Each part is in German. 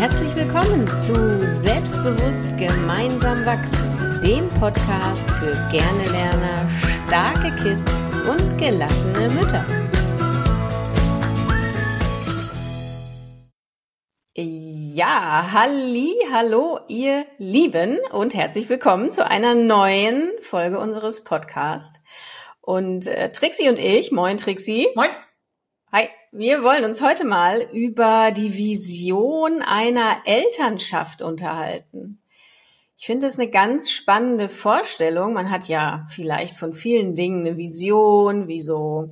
Herzlich willkommen zu Selbstbewusst gemeinsam wachsen, dem Podcast für gerne Lerner, starke Kids und gelassene Mütter. Ja, halli, hallo ihr Lieben und herzlich willkommen zu einer neuen Folge unseres Podcasts. Und äh, Trixie und ich, moin Trixie. Moin. Hi, wir wollen uns heute mal über die Vision einer Elternschaft unterhalten. Ich finde es eine ganz spannende Vorstellung. Man hat ja vielleicht von vielen Dingen eine Vision, wie so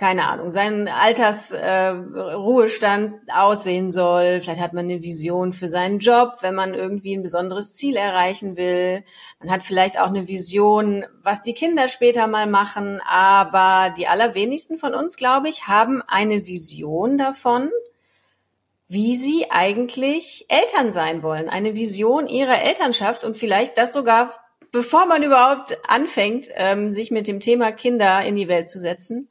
keine Ahnung, seinen Altersruhestand äh, aussehen soll. Vielleicht hat man eine Vision für seinen Job, wenn man irgendwie ein besonderes Ziel erreichen will. Man hat vielleicht auch eine Vision, was die Kinder später mal machen. Aber die allerwenigsten von uns, glaube ich, haben eine Vision davon, wie sie eigentlich Eltern sein wollen. Eine Vision ihrer Elternschaft und vielleicht das sogar, bevor man überhaupt anfängt, ähm, sich mit dem Thema Kinder in die Welt zu setzen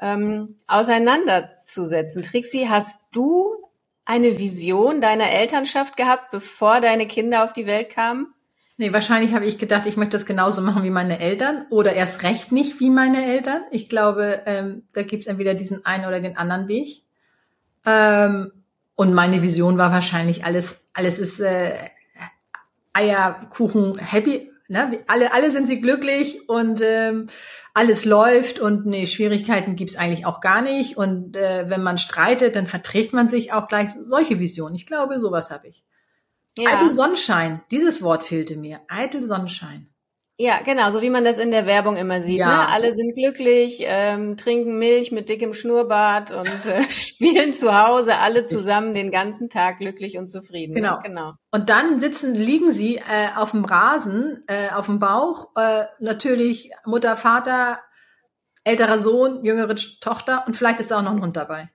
ähm, auseinanderzusetzen. Trixie, hast du eine Vision deiner Elternschaft gehabt, bevor deine Kinder auf die Welt kamen? Nee, wahrscheinlich habe ich gedacht, ich möchte das genauso machen wie meine Eltern oder erst recht nicht wie meine Eltern. Ich glaube, ähm, da gibt es entweder diesen einen oder den anderen Weg. Ähm, und meine Vision war wahrscheinlich alles, alles ist äh, Eierkuchen happy. Ne? Alle, alle sind sie glücklich und ähm, alles läuft und nee, Schwierigkeiten gibt's eigentlich auch gar nicht. Und äh, wenn man streitet, dann verträgt man sich auch gleich. Solche Visionen. Ich glaube, sowas habe ich. Ja. Eitel Sonnenschein, dieses Wort fehlte mir. Eitel Sonnenschein. Ja, genau, so wie man das in der Werbung immer sieht. Ja. Ne? Alle sind glücklich, ähm, trinken Milch mit dickem Schnurrbart und äh, spielen zu Hause alle zusammen den ganzen Tag glücklich und zufrieden. Genau. Ne? genau. Und dann sitzen, liegen sie äh, auf dem Rasen, äh, auf dem Bauch, äh, natürlich Mutter, Vater, älterer Sohn, jüngere Tochter und vielleicht ist auch noch ein Hund dabei.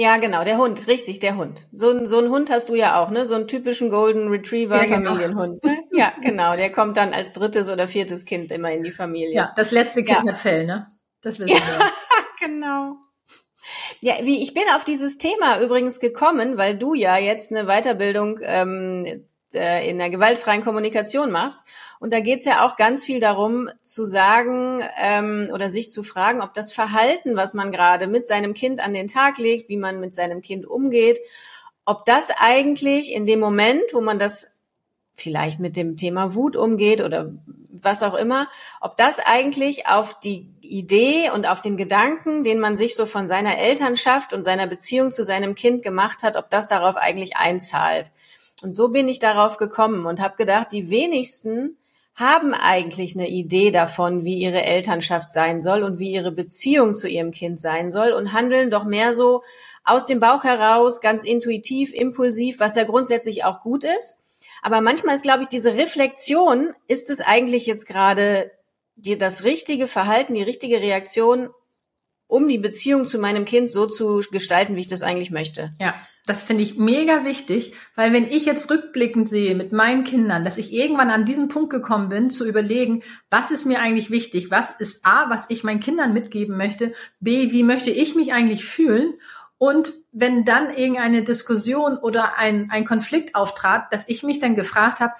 Ja, genau, der Hund, richtig, der Hund. So, ein so ein Hund hast du ja auch, ne? So einen typischen Golden Retriever ja, genau. Familienhund. Ne? Ja, genau, der kommt dann als drittes oder viertes Kind immer in die Familie. Ja, das letzte Kind ja. hat Fell, ne? Das wissen wir. genau. Ja, wie ich bin auf dieses Thema übrigens gekommen, weil du ja jetzt eine Weiterbildung ähm, äh, in der gewaltfreien Kommunikation machst. Und da geht's ja auch ganz viel darum, zu sagen ähm, oder sich zu fragen, ob das Verhalten, was man gerade mit seinem Kind an den Tag legt, wie man mit seinem Kind umgeht, ob das eigentlich in dem Moment, wo man das vielleicht mit dem Thema Wut umgeht oder was auch immer, ob das eigentlich auf die Idee und auf den Gedanken, den man sich so von seiner Elternschaft und seiner Beziehung zu seinem Kind gemacht hat, ob das darauf eigentlich einzahlt. Und so bin ich darauf gekommen und habe gedacht, die wenigsten haben eigentlich eine Idee davon, wie ihre Elternschaft sein soll und wie ihre Beziehung zu ihrem Kind sein soll und handeln doch mehr so aus dem Bauch heraus, ganz intuitiv, impulsiv, was ja grundsätzlich auch gut ist. Aber manchmal ist, glaube ich, diese Reflexion, ist es eigentlich jetzt gerade dir das richtige Verhalten, die richtige Reaktion, um die Beziehung zu meinem Kind so zu gestalten, wie ich das eigentlich möchte. Ja. Das finde ich mega wichtig, weil wenn ich jetzt rückblickend sehe mit meinen Kindern, dass ich irgendwann an diesen Punkt gekommen bin, zu überlegen, was ist mir eigentlich wichtig? Was ist A, was ich meinen Kindern mitgeben möchte? B, wie möchte ich mich eigentlich fühlen? Und wenn dann irgendeine Diskussion oder ein, ein Konflikt auftrat, dass ich mich dann gefragt habe,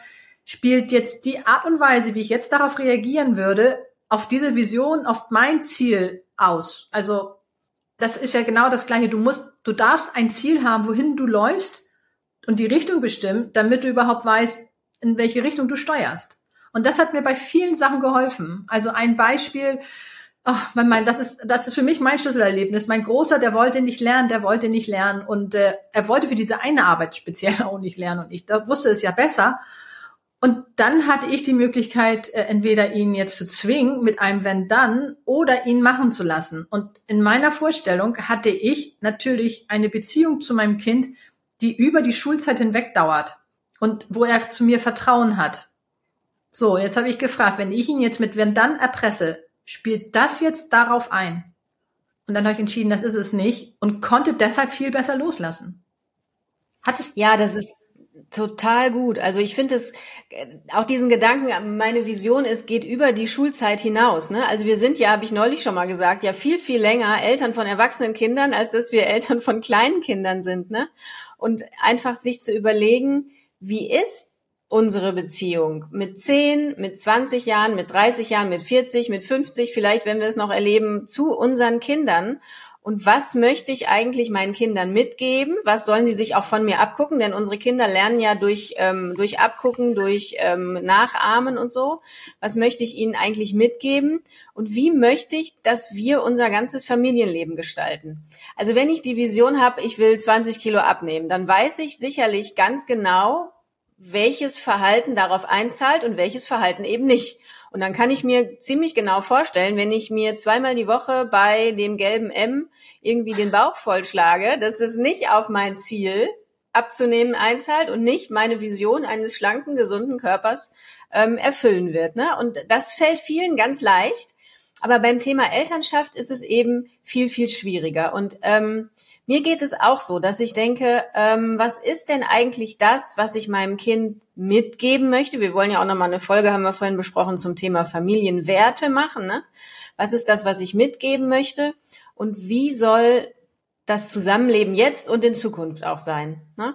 spielt jetzt die Art und Weise, wie ich jetzt darauf reagieren würde, auf diese Vision, auf mein Ziel aus? Also das ist ja genau das Gleiche. Du musst, du darfst ein Ziel haben, wohin du läufst und die Richtung bestimmen, damit du überhaupt weißt, in welche Richtung du steuerst. Und das hat mir bei vielen Sachen geholfen. Also ein Beispiel, ach, mein, das ist, das ist für mich mein Schlüsselerlebnis. Mein Großer, der wollte nicht lernen, der wollte nicht lernen und äh, er wollte für diese eine Arbeit speziell auch nicht lernen und ich da wusste es ja besser. Und dann hatte ich die Möglichkeit, äh, entweder ihn jetzt zu zwingen mit einem wenn dann oder ihn machen zu lassen. Und in meiner Vorstellung hatte ich natürlich eine Beziehung zu meinem Kind, die über die Schulzeit hinweg dauert und wo er zu mir Vertrauen hat. So, jetzt habe ich gefragt, wenn ich ihn jetzt mit wenn dann erpresse, spielt das jetzt darauf ein? Und dann habe ich entschieden, das ist es nicht und konnte deshalb viel besser loslassen. Hat ja, das ist Total gut. Also ich finde es äh, auch diesen Gedanken, meine Vision ist, geht über die Schulzeit hinaus. Ne? Also wir sind ja, habe ich neulich schon mal gesagt, ja viel, viel länger Eltern von erwachsenen Kindern, als dass wir Eltern von kleinen Kindern sind. Ne? Und einfach sich zu überlegen, wie ist unsere Beziehung mit 10, mit 20 Jahren, mit 30 Jahren, mit 40, mit 50, vielleicht, wenn wir es noch erleben, zu unseren Kindern und was möchte ich eigentlich meinen Kindern mitgeben? Was sollen sie sich auch von mir abgucken? Denn unsere Kinder lernen ja durch, ähm, durch Abgucken, durch ähm, Nachahmen und so. Was möchte ich ihnen eigentlich mitgeben? Und wie möchte ich, dass wir unser ganzes Familienleben gestalten? Also wenn ich die Vision habe, ich will 20 Kilo abnehmen, dann weiß ich sicherlich ganz genau, welches Verhalten darauf einzahlt und welches Verhalten eben nicht. Und dann kann ich mir ziemlich genau vorstellen, wenn ich mir zweimal die Woche bei dem gelben M irgendwie den Bauch vollschlage, dass das nicht auf mein Ziel abzunehmen einzahlt und nicht meine Vision eines schlanken, gesunden Körpers ähm, erfüllen wird. Ne? Und das fällt vielen ganz leicht. Aber beim Thema Elternschaft ist es eben viel, viel schwieriger. Und ähm, mir geht es auch so, dass ich denke, ähm, was ist denn eigentlich das, was ich meinem Kind mitgeben möchte? Wir wollen ja auch nochmal eine Folge, haben wir vorhin besprochen, zum Thema Familienwerte machen. Ne? Was ist das, was ich mitgeben möchte? Und wie soll das Zusammenleben jetzt und in Zukunft auch sein? Ne?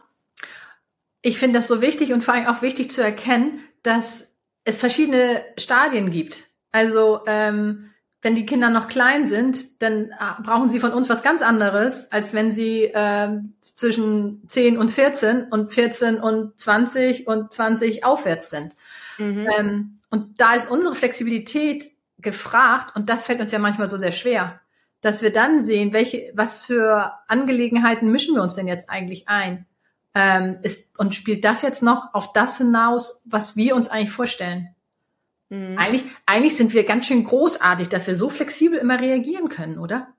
Ich finde das so wichtig und vor allem auch wichtig zu erkennen, dass es verschiedene Stadien gibt. Also ähm, wenn die Kinder noch klein sind, dann äh, brauchen sie von uns was ganz anderes, als wenn sie äh, zwischen 10 und 14 und 14 und 20 und 20 aufwärts sind. Mhm. Ähm, und da ist unsere Flexibilität gefragt und das fällt uns ja manchmal so sehr schwer, dass wir dann sehen, welche, was für Angelegenheiten mischen wir uns denn jetzt eigentlich ein? Ähm, ist, und spielt das jetzt noch auf das hinaus, was wir uns eigentlich vorstellen? Mhm. Eigentlich, eigentlich sind wir ganz schön großartig, dass wir so flexibel immer reagieren können, oder?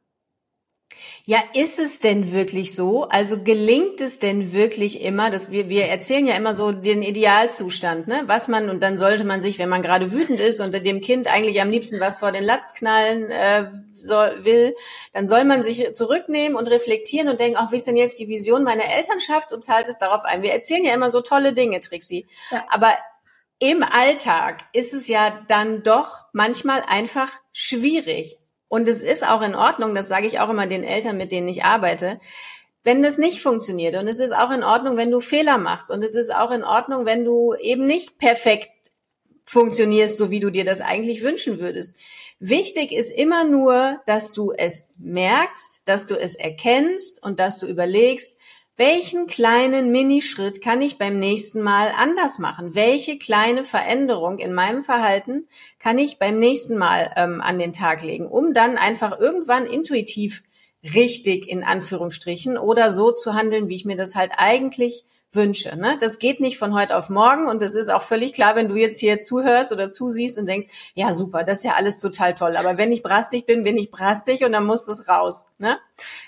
Ja, ist es denn wirklich so? Also gelingt es denn wirklich immer, dass wir, wir erzählen ja immer so den Idealzustand, ne? Was man, und dann sollte man sich, wenn man gerade wütend ist und dem Kind eigentlich am liebsten was vor den Latz knallen äh, soll, will, dann soll man sich zurücknehmen und reflektieren und denken, ach, wie ist denn jetzt die Vision meiner Elternschaft und zahlt es darauf ein. Wir erzählen ja immer so tolle Dinge, Trixie. Ja. Aber im Alltag ist es ja dann doch manchmal einfach schwierig. Und es ist auch in Ordnung, das sage ich auch immer den Eltern, mit denen ich arbeite, wenn das nicht funktioniert. Und es ist auch in Ordnung, wenn du Fehler machst. Und es ist auch in Ordnung, wenn du eben nicht perfekt funktionierst, so wie du dir das eigentlich wünschen würdest. Wichtig ist immer nur, dass du es merkst, dass du es erkennst und dass du überlegst, welchen kleinen Minischritt kann ich beim nächsten Mal anders machen? Welche kleine Veränderung in meinem Verhalten kann ich beim nächsten Mal ähm, an den Tag legen, um dann einfach irgendwann intuitiv richtig in Anführungsstrichen oder so zu handeln, wie ich mir das halt eigentlich wünsche. Ne? Das geht nicht von heute auf morgen und es ist auch völlig klar, wenn du jetzt hier zuhörst oder zusiehst und denkst, ja super, das ist ja alles total toll, aber wenn ich brastig bin, bin ich brastig und dann muss das raus. Ne?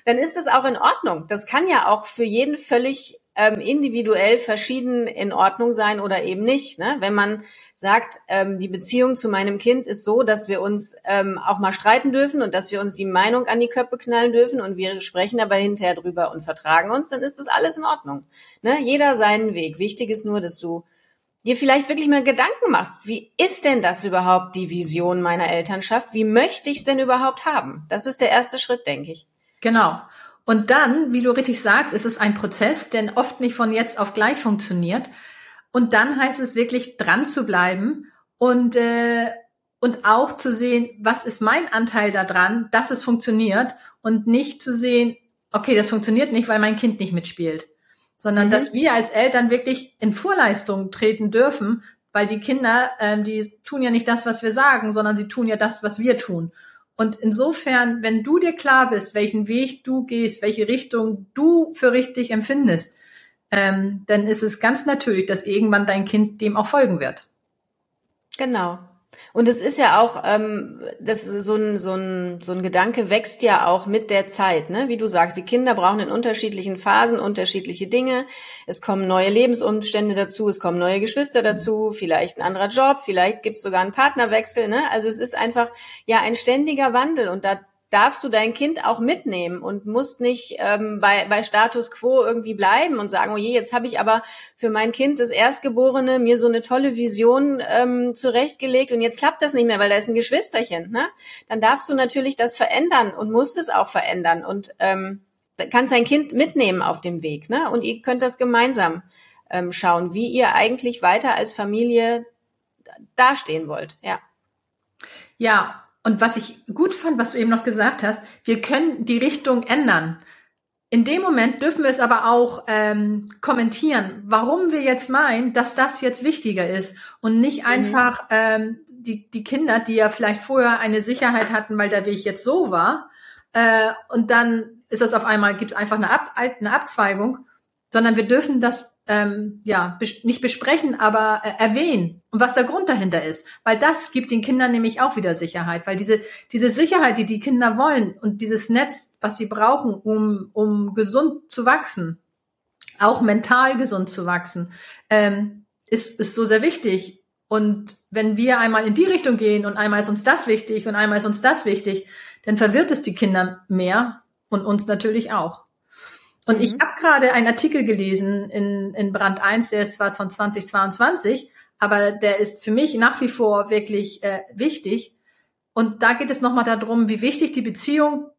Dann ist das auch in Ordnung. Das kann ja auch für jeden völlig ähm, individuell verschieden in Ordnung sein oder eben nicht. Ne? Wenn man sagt, ähm, die Beziehung zu meinem Kind ist so, dass wir uns ähm, auch mal streiten dürfen und dass wir uns die Meinung an die Köpfe knallen dürfen und wir sprechen aber hinterher drüber und vertragen uns, dann ist das alles in Ordnung. Ne? Jeder seinen Weg. Wichtig ist nur, dass du dir vielleicht wirklich mal Gedanken machst, wie ist denn das überhaupt die Vision meiner Elternschaft? Wie möchte ich es denn überhaupt haben? Das ist der erste Schritt, denke ich. Genau. Und dann, wie du richtig sagst, ist es ein Prozess, der oft nicht von jetzt auf gleich funktioniert. Und dann heißt es wirklich dran zu bleiben und, äh, und auch zu sehen, was ist mein Anteil daran, dass es funktioniert und nicht zu sehen, okay, das funktioniert nicht, weil mein Kind nicht mitspielt, sondern mhm. dass wir als Eltern wirklich in Vorleistung treten dürfen, weil die Kinder, ähm, die tun ja nicht das, was wir sagen, sondern sie tun ja das, was wir tun. Und insofern, wenn du dir klar bist, welchen Weg du gehst, welche Richtung du für richtig empfindest, ähm, dann ist es ganz natürlich, dass irgendwann dein Kind dem auch folgen wird. Genau. Und es ist ja auch, ähm, das ist so ein, so, ein, so ein Gedanke wächst ja auch mit der Zeit, ne? Wie du sagst, die Kinder brauchen in unterschiedlichen Phasen unterschiedliche Dinge. Es kommen neue Lebensumstände dazu, es kommen neue Geschwister dazu, vielleicht ein anderer Job, vielleicht gibt es sogar einen Partnerwechsel, ne? Also es ist einfach ja ein ständiger Wandel und da darfst du dein Kind auch mitnehmen und musst nicht ähm, bei, bei Status quo irgendwie bleiben und sagen, oh je, jetzt habe ich aber für mein Kind, das Erstgeborene, mir so eine tolle Vision ähm, zurechtgelegt und jetzt klappt das nicht mehr, weil da ist ein Geschwisterchen. Ne? Dann darfst du natürlich das verändern und musst es auch verändern und ähm, kannst dein Kind mitnehmen auf dem Weg. Ne? Und ihr könnt das gemeinsam ähm, schauen, wie ihr eigentlich weiter als Familie dastehen wollt. Ja. Ja, und was ich gut fand, was du eben noch gesagt hast, wir können die Richtung ändern. In dem Moment dürfen wir es aber auch ähm, kommentieren, warum wir jetzt meinen, dass das jetzt wichtiger ist und nicht mhm. einfach ähm, die, die Kinder, die ja vielleicht vorher eine Sicherheit hatten, weil der Weg jetzt so war, äh, und dann ist das auf einmal, gibt es einfach eine, Ab eine Abzweigung, sondern wir dürfen das ähm, ja, bes nicht besprechen, aber äh, erwähnen und was der Grund dahinter ist. Weil das gibt den Kindern nämlich auch wieder Sicherheit, weil diese, diese Sicherheit, die die Kinder wollen und dieses Netz, was sie brauchen, um, um gesund zu wachsen, auch mental gesund zu wachsen, ähm, ist, ist so sehr wichtig. Und wenn wir einmal in die Richtung gehen und einmal ist uns das wichtig und einmal ist uns das wichtig, dann verwirrt es die Kinder mehr und uns natürlich auch. Und mhm. ich habe gerade einen Artikel gelesen in, in Brand 1, der ist zwar von 2022, aber der ist für mich nach wie vor wirklich äh, wichtig. Und da geht es nochmal darum, wie wichtig die Beziehung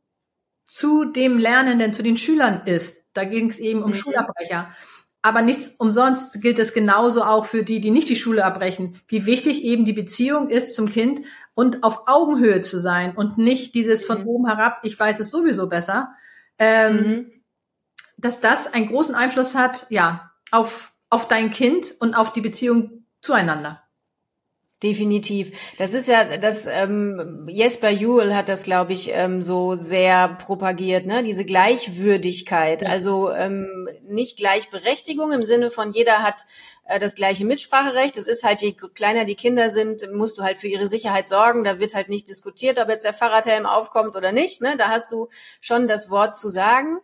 zu dem Lernenden, zu den Schülern ist. Da ging es eben um mhm. Schulabbrecher. Aber nichts umsonst gilt es genauso auch für die, die nicht die Schule abbrechen, wie wichtig eben die Beziehung ist zum Kind und auf Augenhöhe zu sein und nicht dieses von mhm. oben herab, ich weiß es sowieso besser. Ähm, mhm dass das einen großen Einfluss hat, ja, auf, auf dein Kind und auf die Beziehung zueinander. Definitiv. Das ist ja, das ähm, Jesper Juhl hat das, glaube ich, ähm, so sehr propagiert, ne? Diese Gleichwürdigkeit, ja. also ähm, nicht Gleichberechtigung im Sinne von jeder hat äh, das gleiche Mitspracherecht. Es ist halt, je kleiner die Kinder sind, musst du halt für ihre Sicherheit sorgen. Da wird halt nicht diskutiert, ob jetzt der Fahrradhelm aufkommt oder nicht. Ne? Da hast du schon das Wort zu sagen.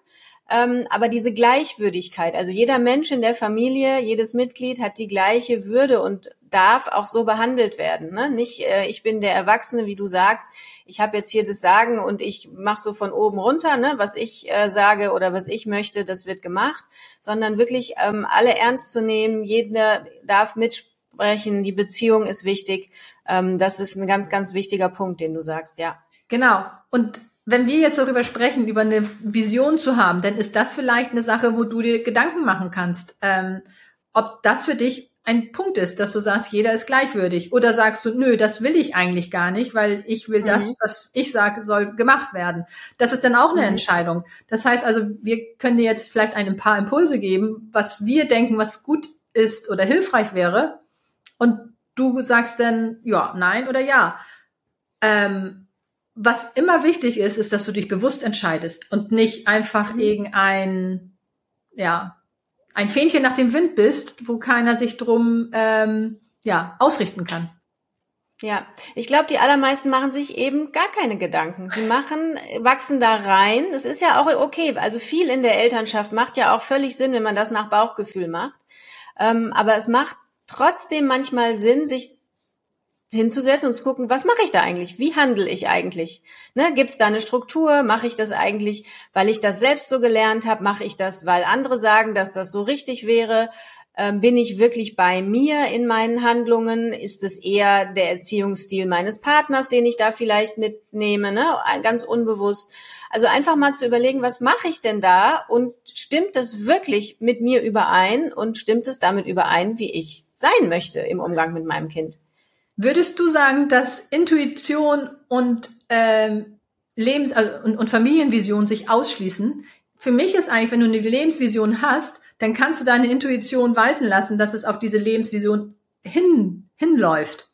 Ähm, aber diese Gleichwürdigkeit, also jeder Mensch in der Familie, jedes Mitglied hat die gleiche Würde und darf auch so behandelt werden. Ne? Nicht, äh, ich bin der Erwachsene, wie du sagst, ich habe jetzt hier das Sagen und ich mache so von oben runter, ne? was ich äh, sage oder was ich möchte, das wird gemacht, sondern wirklich ähm, alle ernst zu nehmen, jeder darf mitsprechen, die Beziehung ist wichtig. Ähm, das ist ein ganz, ganz wichtiger Punkt, den du sagst, ja. Genau. Und wenn wir jetzt darüber sprechen, über eine Vision zu haben, dann ist das vielleicht eine Sache, wo du dir Gedanken machen kannst, ähm, ob das für dich ein Punkt ist, dass du sagst, jeder ist gleichwürdig. Oder sagst du, nö, das will ich eigentlich gar nicht, weil ich will mhm. das, was ich sage, soll gemacht werden. Das ist dann auch eine mhm. Entscheidung. Das heißt also, wir können dir jetzt vielleicht ein paar Impulse geben, was wir denken, was gut ist oder hilfreich wäre. Und du sagst dann, ja, nein oder ja. Ähm, was immer wichtig ist, ist, dass du dich bewusst entscheidest und nicht einfach mhm. irgendein, ja, ein Fähnchen nach dem Wind bist, wo keiner sich drum, ähm, ja, ausrichten kann. Ja, ich glaube, die allermeisten machen sich eben gar keine Gedanken. Die machen, wachsen da rein. Das ist ja auch okay. Also viel in der Elternschaft macht ja auch völlig Sinn, wenn man das nach Bauchgefühl macht. Ähm, aber es macht trotzdem manchmal Sinn, sich hinzusetzen und zu gucken, was mache ich da eigentlich? Wie handle ich eigentlich? Ne, Gibt es da eine Struktur? Mache ich das eigentlich, weil ich das selbst so gelernt habe? Mache ich das, weil andere sagen, dass das so richtig wäre? Ähm, bin ich wirklich bei mir in meinen Handlungen? Ist es eher der Erziehungsstil meines Partners, den ich da vielleicht mitnehme, ne? ganz unbewusst? Also einfach mal zu überlegen, was mache ich denn da und stimmt das wirklich mit mir überein und stimmt es damit überein, wie ich sein möchte im Umgang mit meinem Kind? Würdest du sagen, dass Intuition und ähm, Lebens- also, und, und Familienvision sich ausschließen? Für mich ist eigentlich, wenn du eine Lebensvision hast, dann kannst du deine Intuition walten lassen, dass es auf diese Lebensvision hin, hinläuft.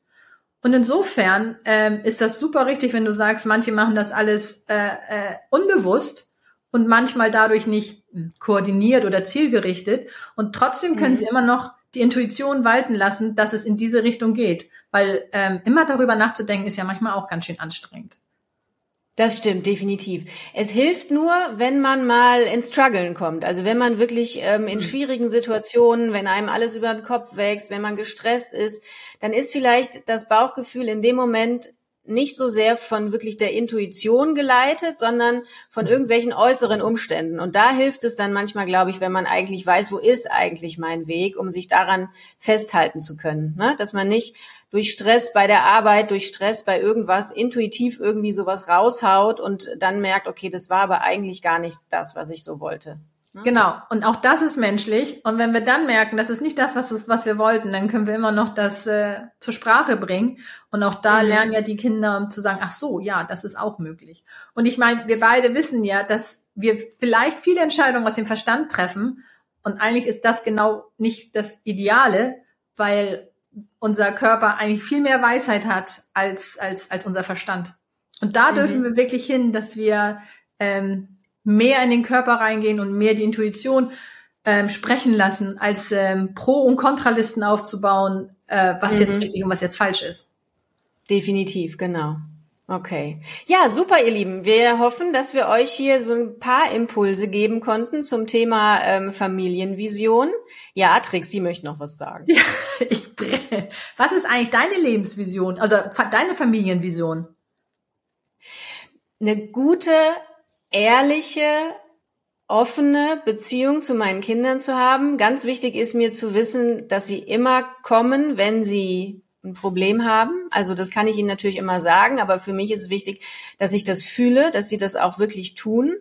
Und insofern ähm, ist das super richtig, wenn du sagst, manche machen das alles äh, äh, unbewusst und manchmal dadurch nicht hm, koordiniert oder zielgerichtet. Und trotzdem können mhm. sie immer noch die Intuition walten lassen, dass es in diese Richtung geht. Weil ähm, immer darüber nachzudenken, ist ja manchmal auch ganz schön anstrengend. Das stimmt, definitiv. Es hilft nur, wenn man mal ins Struggeln kommt. Also wenn man wirklich ähm, in mhm. schwierigen Situationen, wenn einem alles über den Kopf wächst, wenn man gestresst ist, dann ist vielleicht das Bauchgefühl in dem Moment nicht so sehr von wirklich der Intuition geleitet, sondern von irgendwelchen äußeren Umständen. Und da hilft es dann manchmal, glaube ich, wenn man eigentlich weiß, wo ist eigentlich mein Weg, um sich daran festhalten zu können. Ne? Dass man nicht durch Stress bei der Arbeit, durch Stress bei irgendwas intuitiv irgendwie sowas raushaut und dann merkt, okay, das war aber eigentlich gar nicht das, was ich so wollte. Ne? Genau. Und auch das ist menschlich. Und wenn wir dann merken, das ist nicht das, was, ist, was wir wollten, dann können wir immer noch das äh, zur Sprache bringen. Und auch da mhm. lernen ja die Kinder, um zu sagen, ach so, ja, das ist auch möglich. Und ich meine, wir beide wissen ja, dass wir vielleicht viele Entscheidungen aus dem Verstand treffen. Und eigentlich ist das genau nicht das Ideale, weil unser Körper eigentlich viel mehr Weisheit hat als, als, als unser Verstand. Und da mhm. dürfen wir wirklich hin, dass wir ähm, mehr in den Körper reingehen und mehr die Intuition ähm, sprechen lassen, als ähm, Pro- und Kontralisten aufzubauen, äh, was mhm. jetzt richtig und was jetzt falsch ist. Definitiv, genau. Okay. Ja, super, ihr Lieben. Wir hoffen, dass wir euch hier so ein paar Impulse geben konnten zum Thema ähm, Familienvision. Ja, Trix, Sie möchten noch was sagen. Ja, ich, was ist eigentlich deine Lebensvision, also deine Familienvision? Eine gute, ehrliche, offene Beziehung zu meinen Kindern zu haben. Ganz wichtig ist mir zu wissen, dass sie immer kommen, wenn sie ein Problem haben. Also das kann ich ihnen natürlich immer sagen, aber für mich ist es wichtig, dass ich das fühle, dass sie das auch wirklich tun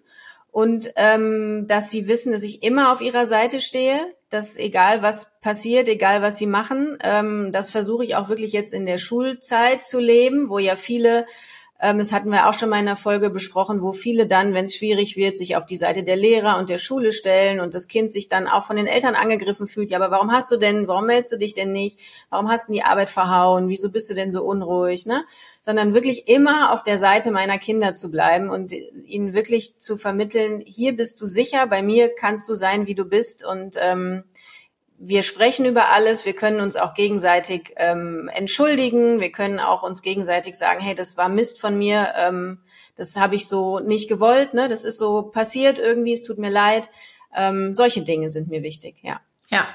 und ähm, dass sie wissen, dass ich immer auf ihrer Seite stehe, dass egal was passiert, egal was sie machen, ähm, das versuche ich auch wirklich jetzt in der Schulzeit zu leben, wo ja viele das hatten wir auch schon mal in einer Folge besprochen, wo viele dann, wenn es schwierig wird, sich auf die Seite der Lehrer und der Schule stellen und das Kind sich dann auch von den Eltern angegriffen fühlt. Ja, aber warum hast du denn, warum meldest du dich denn nicht? Warum hast du die Arbeit verhauen? Wieso bist du denn so unruhig? Ne? Sondern wirklich immer auf der Seite meiner Kinder zu bleiben und ihnen wirklich zu vermitteln, hier bist du sicher, bei mir kannst du sein, wie du bist und ähm, wir sprechen über alles, wir können uns auch gegenseitig ähm, entschuldigen, wir können auch uns gegenseitig sagen, hey, das war Mist von mir, ähm, das habe ich so nicht gewollt, ne? das ist so passiert irgendwie, es tut mir leid. Ähm, solche Dinge sind mir wichtig, ja. Ja,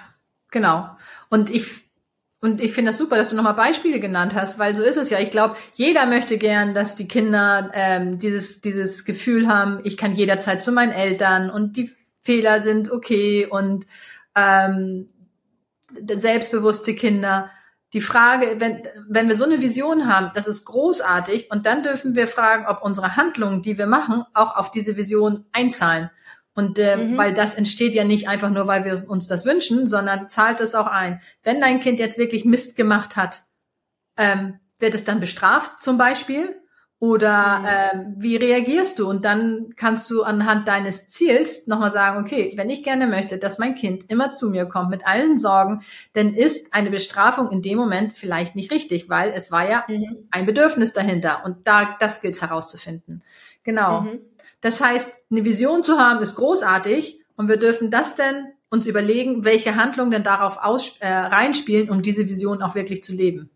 genau. Und ich und ich finde das super, dass du nochmal Beispiele genannt hast, weil so ist es ja. Ich glaube, jeder möchte gern, dass die Kinder ähm, dieses, dieses Gefühl haben, ich kann jederzeit zu meinen Eltern und die Fehler sind okay und ähm, selbstbewusste Kinder. Die Frage, wenn, wenn wir so eine Vision haben, das ist großartig und dann dürfen wir fragen, ob unsere Handlungen, die wir machen, auch auf diese Vision einzahlen. Und äh, mhm. weil das entsteht ja nicht einfach nur, weil wir uns das wünschen, sondern zahlt es auch ein. Wenn dein Kind jetzt wirklich Mist gemacht hat, ähm, wird es dann bestraft zum Beispiel? Oder mhm. ähm, wie reagierst du? Und dann kannst du anhand deines Ziels nochmal sagen, okay, wenn ich gerne möchte, dass mein Kind immer zu mir kommt mit allen Sorgen, dann ist eine Bestrafung in dem Moment vielleicht nicht richtig, weil es war ja mhm. ein Bedürfnis dahinter. Und da das gilt es herauszufinden. Genau. Mhm. Das heißt, eine Vision zu haben ist großartig und wir dürfen das denn uns überlegen, welche Handlungen denn darauf aus, äh, reinspielen, um diese Vision auch wirklich zu leben.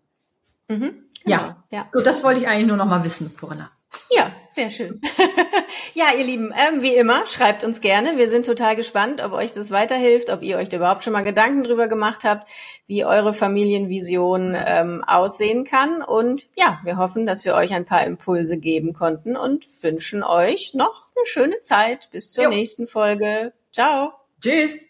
Mhm. Genau, ja, ja. So, das wollte ich eigentlich nur noch mal wissen, Corinna. Ja, sehr schön. ja, ihr Lieben, ähm, wie immer, schreibt uns gerne. Wir sind total gespannt, ob euch das weiterhilft, ob ihr euch da überhaupt schon mal Gedanken drüber gemacht habt, wie eure Familienvision ähm, aussehen kann. Und ja, wir hoffen, dass wir euch ein paar Impulse geben konnten und wünschen euch noch eine schöne Zeit. Bis zur jo. nächsten Folge. Ciao. Tschüss.